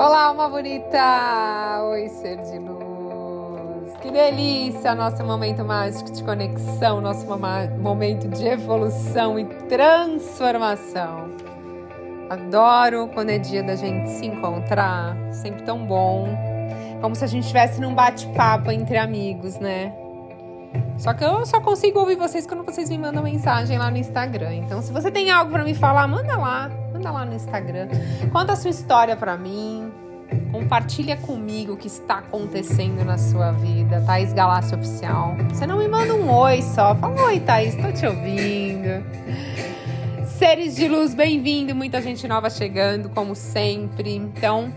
Olá, alma bonita! Oi, ser de luz! Que delícia! Nosso momento mágico de conexão, nosso momento de evolução e transformação. Adoro quando é dia da gente se encontrar, sempre tão bom. Como se a gente estivesse num bate-papo entre amigos, né? Só que eu só consigo ouvir vocês quando vocês me mandam mensagem lá no Instagram. Então, se você tem algo para me falar, manda lá, manda lá no Instagram. Conta a sua história para mim. Compartilha comigo o que está acontecendo na sua vida, Thaís Galácio Oficial. Você não me manda um oi só, fala oi, Thaís, estou te ouvindo. Seres de luz, bem-vindo, muita gente nova chegando, como sempre. Então,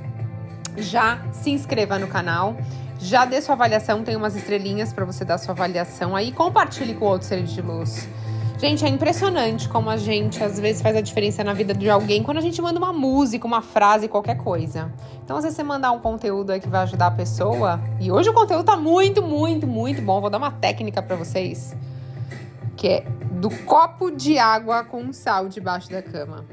já se inscreva no canal já dê sua avaliação, tem umas estrelinhas para você dar sua avaliação aí. Compartilhe com outros seres de luz. Gente, é impressionante como a gente às vezes faz a diferença na vida de alguém quando a gente manda uma música, uma frase, qualquer coisa. Então, às vezes você mandar um conteúdo aí que vai ajudar a pessoa. E hoje o conteúdo tá muito, muito, muito bom. Vou dar uma técnica para vocês. Que é do copo de água com sal debaixo da cama.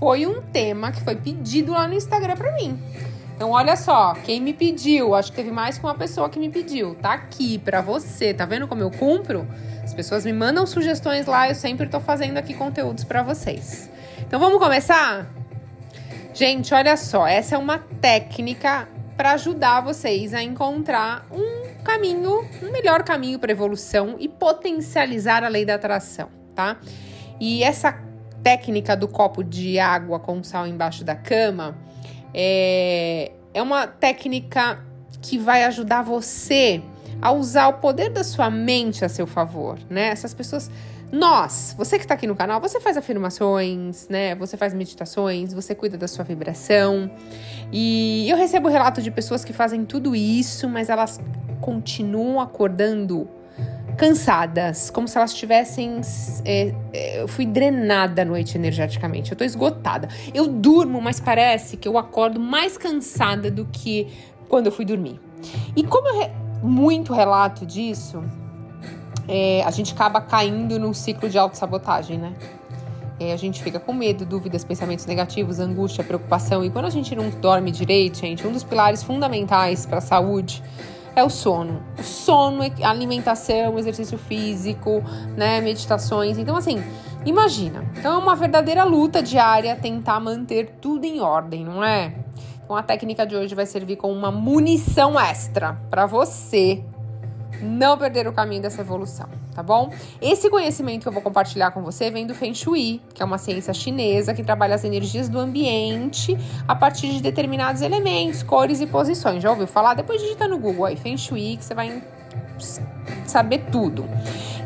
Foi um tema que foi pedido lá no Instagram para mim. Então, olha só, quem me pediu, acho que teve mais que uma pessoa que me pediu, tá aqui para você. Tá vendo como eu cumpro? As pessoas me mandam sugestões lá, eu sempre tô fazendo aqui conteúdos para vocês. Então, vamos começar? Gente, olha só, essa é uma técnica para ajudar vocês a encontrar um caminho, um melhor caminho para evolução e potencializar a lei da atração, tá? E essa técnica do copo de água com sal embaixo da cama, é, é uma técnica que vai ajudar você a usar o poder da sua mente a seu favor, né? Essas pessoas. Nós, você que está aqui no canal, você faz afirmações, né? Você faz meditações, você cuida da sua vibração. E eu recebo relato de pessoas que fazem tudo isso, mas elas continuam acordando cansadas, como se elas tivessem. É, é, eu fui drenada à noite energeticamente, eu tô esgotada. Eu durmo, mas parece que eu acordo mais cansada do que quando eu fui dormir. E como eu re, muito relato disso, é, a gente acaba caindo num ciclo de autossabotagem, né? É, a gente fica com medo, dúvidas, pensamentos negativos, angústia, preocupação. E quando a gente não dorme direito, gente, um dos pilares fundamentais para a saúde é o sono. O sono, alimentação, exercício físico, né, meditações. Então, assim, imagina. Então, é uma verdadeira luta diária tentar manter tudo em ordem, não é? Então, a técnica de hoje vai servir como uma munição extra para você não perder o caminho dessa evolução, tá bom? Esse conhecimento que eu vou compartilhar com você vem do Feng Shui, que é uma ciência chinesa que trabalha as energias do ambiente a partir de determinados elementos, cores e posições. Já ouviu falar? Depois digita no Google aí Feng Shui que você vai saber tudo.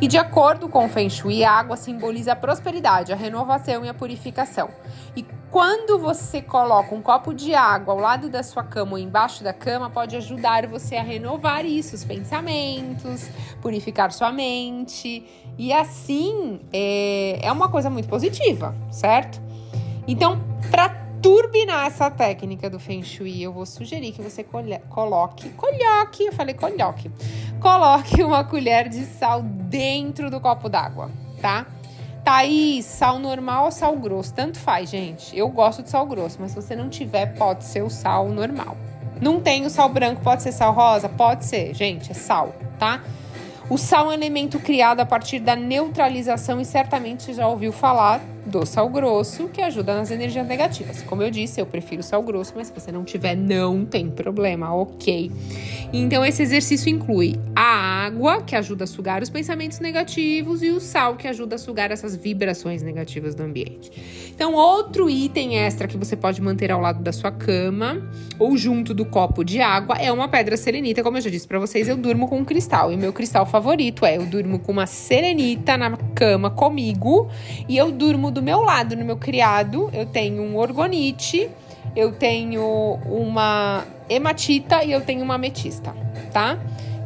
E de acordo com o Feng Shui, a água simboliza a prosperidade, a renovação e a purificação. E quando você coloca um copo de água ao lado da sua cama ou embaixo da cama, pode ajudar você a renovar isso, os pensamentos, purificar sua mente. E assim é, é uma coisa muito positiva, certo? Então, para turbinar essa técnica do Feng Shui, eu vou sugerir que você coloque, coloque, eu falei coloque, coloque uma colher de sal dentro do copo d'água, tá? Thaís, sal normal ou sal grosso? Tanto faz, gente. Eu gosto de sal grosso, mas se você não tiver, pode ser o sal normal. Não tem o sal branco, pode ser sal rosa? Pode ser, gente, é sal, tá? O sal é um elemento criado a partir da neutralização e certamente já ouviu falar do sal grosso, que ajuda nas energias negativas. Como eu disse, eu prefiro sal grosso, mas se você não tiver, não tem problema, ok? Então, esse exercício inclui a água, que ajuda a sugar os pensamentos negativos, e o sal, que ajuda a sugar essas vibrações negativas do ambiente. Então, outro item extra que você pode manter ao lado da sua cama ou junto do copo de água é uma pedra selenita. Como eu já disse para vocês, eu durmo com um cristal, e meu cristal favorito é eu durmo com uma selenita na cama comigo e eu durmo do meu lado, no meu criado, eu tenho um orgonite, eu tenho uma hematita e eu tenho uma ametista, tá?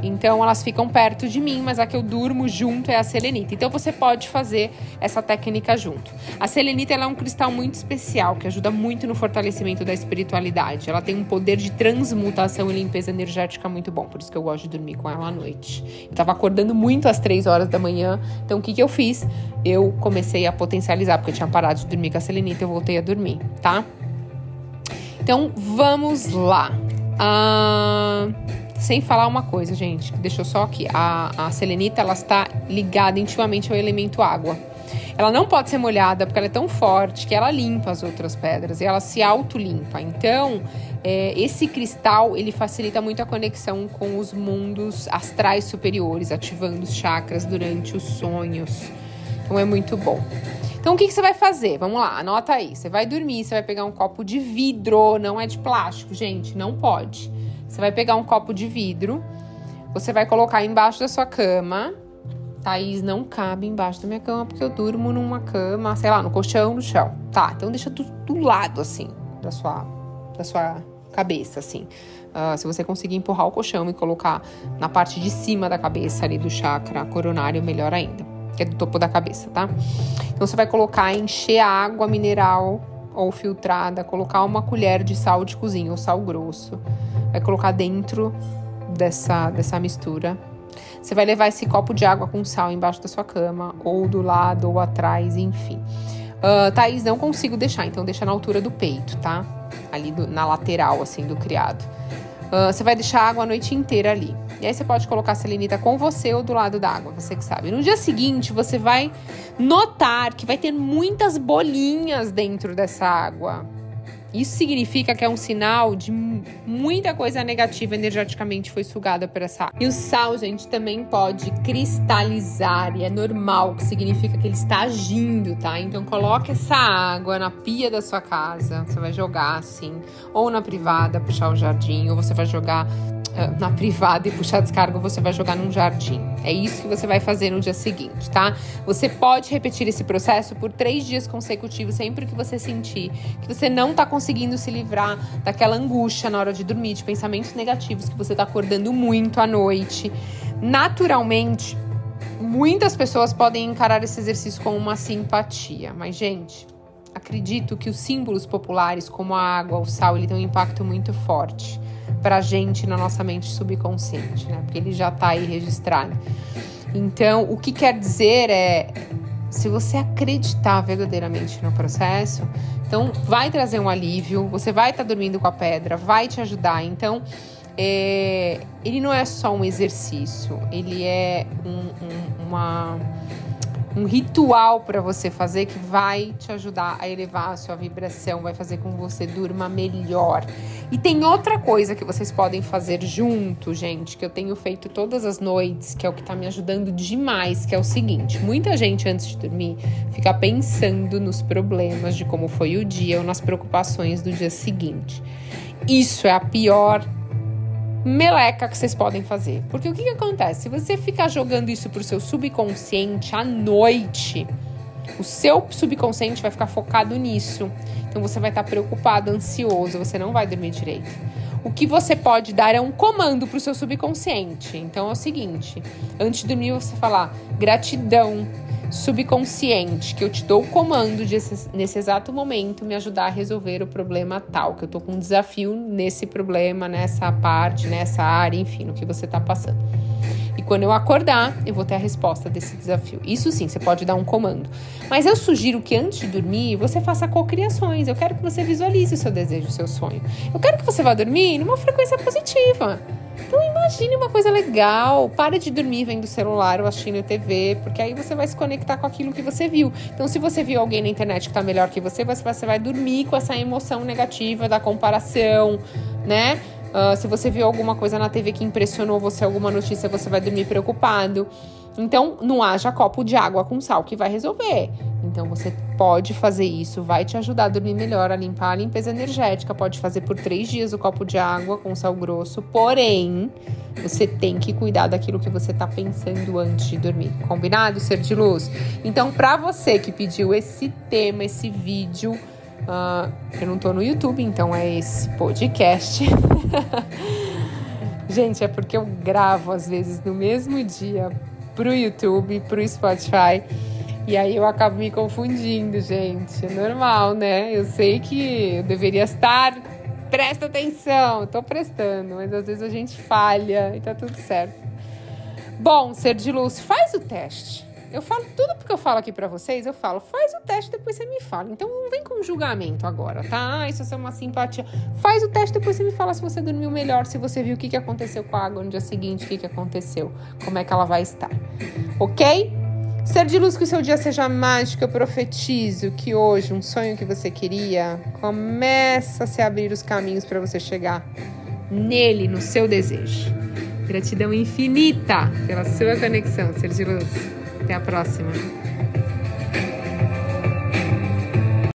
Então elas ficam perto de mim, mas a que eu durmo junto é a selenita. Então você pode fazer essa técnica junto. A selenita é um cristal muito especial que ajuda muito no fortalecimento da espiritualidade. Ela tem um poder de transmutação e limpeza energética muito bom, por isso que eu gosto de dormir com ela à noite. Eu tava acordando muito às três horas da manhã, então o que que eu fiz? Eu comecei a potencializar, porque eu tinha parado de dormir com a selenita, eu voltei a dormir, tá? Então vamos lá. Ah, sem falar uma coisa, gente, que deixou só aqui. A, a selenita ela está ligada intimamente ao elemento água. Ela não pode ser molhada porque ela é tão forte que ela limpa as outras pedras e ela se auto-limpa. Então, é, esse cristal ele facilita muito a conexão com os mundos astrais superiores, ativando os chakras durante os sonhos. Então, é muito bom. Então, o que, que, você vai fazer? Vamos lá, anota aí. Você vai dormir, você vai pegar um copo de vidro, não é de plástico, gente, não pode. Você vai pegar um copo de vidro, você vai colocar embaixo da sua cama Thaís não cabe embaixo da minha cama porque eu durmo numa cama, sei lá, no colchão, no chão. Tá, então deixa tudo do lado, assim, da sua, da sua cabeça, assim. Uh, se você conseguir empurrar o colchão e colocar na parte de cima da cabeça ali do chakra coronário, melhor ainda, que é do topo da cabeça, tá? Então você vai colocar, encher a água mineral ou filtrada, colocar uma colher de sal de cozinha ou sal grosso, vai colocar dentro dessa, dessa mistura você vai levar esse copo de água com sal embaixo da sua cama, ou do lado, ou atrás, enfim. Uh, Thaís, não consigo deixar, então deixa na altura do peito, tá? Ali do, na lateral, assim, do criado. Uh, você vai deixar a água a noite inteira ali. E aí você pode colocar a selenita com você ou do lado da água, você que sabe. No dia seguinte, você vai notar que vai ter muitas bolinhas dentro dessa água. Isso significa que é um sinal de muita coisa negativa energeticamente foi sugada por essa água. E o sal, gente, também pode cristalizar e é normal, que significa que ele está agindo, tá? Então coloque essa água na pia da sua casa, você vai jogar assim, ou na privada, puxar o jardim, ou você vai jogar na privada e puxar descarga, você vai jogar num jardim. É isso que você vai fazer no dia seguinte, tá? Você pode repetir esse processo por três dias consecutivos, sempre que você sentir que você não tá conseguindo se livrar daquela angústia na hora de dormir, de pensamentos negativos, que você tá acordando muito à noite. Naturalmente, muitas pessoas podem encarar esse exercício com uma simpatia, mas, gente. Acredito que os símbolos populares, como a água, o sal, ele tem um impacto muito forte pra gente na nossa mente subconsciente, né? Porque ele já tá aí registrado. Então, o que quer dizer é se você acreditar verdadeiramente no processo, então vai trazer um alívio, você vai estar tá dormindo com a pedra, vai te ajudar. Então, é, ele não é só um exercício, ele é um, um, uma um ritual para você fazer que vai te ajudar a elevar a sua vibração, vai fazer com que você durma melhor. E tem outra coisa que vocês podem fazer junto, gente, que eu tenho feito todas as noites, que é o que tá me ajudando demais, que é o seguinte: muita gente antes de dormir fica pensando nos problemas de como foi o dia ou nas preocupações do dia seguinte. Isso é a pior meleca que vocês podem fazer. Porque o que, que acontece? Se você ficar jogando isso pro seu subconsciente à noite, o seu subconsciente vai ficar focado nisso. Então você vai estar preocupado, ansioso, você não vai dormir direito. O que você pode dar é um comando para o seu subconsciente. Então é o seguinte: antes de dormir, você falar gratidão, subconsciente, que eu te dou o comando de nesse exato momento me ajudar a resolver o problema tal, que eu tô com um desafio nesse problema, nessa parte, nessa área, enfim, no que você tá passando. E quando eu acordar, eu vou ter a resposta desse desafio. Isso sim, você pode dar um comando. Mas eu sugiro que antes de dormir, você faça cocriações. Eu quero que você visualize o seu desejo, o seu sonho. Eu quero que você vá dormir numa frequência positiva. Então imagine uma coisa legal. Pare de dormir vendo celular ou assistindo TV, porque aí você vai se conectar com aquilo que você viu. Então, se você viu alguém na internet que tá melhor que você, você vai dormir com essa emoção negativa da comparação, né? Uh, se você viu alguma coisa na TV que impressionou você, alguma notícia, você vai dormir preocupado. Então, não haja copo de água com sal que vai resolver. Então, você pode fazer isso, vai te ajudar a dormir melhor, a limpar a limpeza energética. Pode fazer por três dias o copo de água com sal grosso. Porém, você tem que cuidar daquilo que você está pensando antes de dormir. Combinado, ser de luz? Então, para você que pediu esse tema, esse vídeo Uh, eu não tô no YouTube, então é esse podcast. Gente, é porque eu gravo às vezes no mesmo dia pro YouTube, pro Spotify. E aí eu acabo me confundindo, gente. É normal, né? Eu sei que eu deveria estar. Presta atenção, tô prestando, mas às vezes a gente falha e tá tudo certo. Bom, ser de luz, faz o teste Eu falo tudo porque eu falo aqui para vocês, eu falo, faz o teste, depois você me fala. Então não vem com julgamento agora, tá? Ah, isso é uma simpatia. Faz o teste, depois você me fala se você dormiu melhor, se você viu o que, aconteceu com a água no dia seguinte, o que aconteceu, como é que ela vai estar. Ok? Ser de luz que o seu dia seja mágico, eu profetizo que hoje um sonho que você queria começa a se abrir os caminhos para você chegar nele, no seu desejo. Gratidão infinita pela sua conexão, ser de luz. Até a próxima.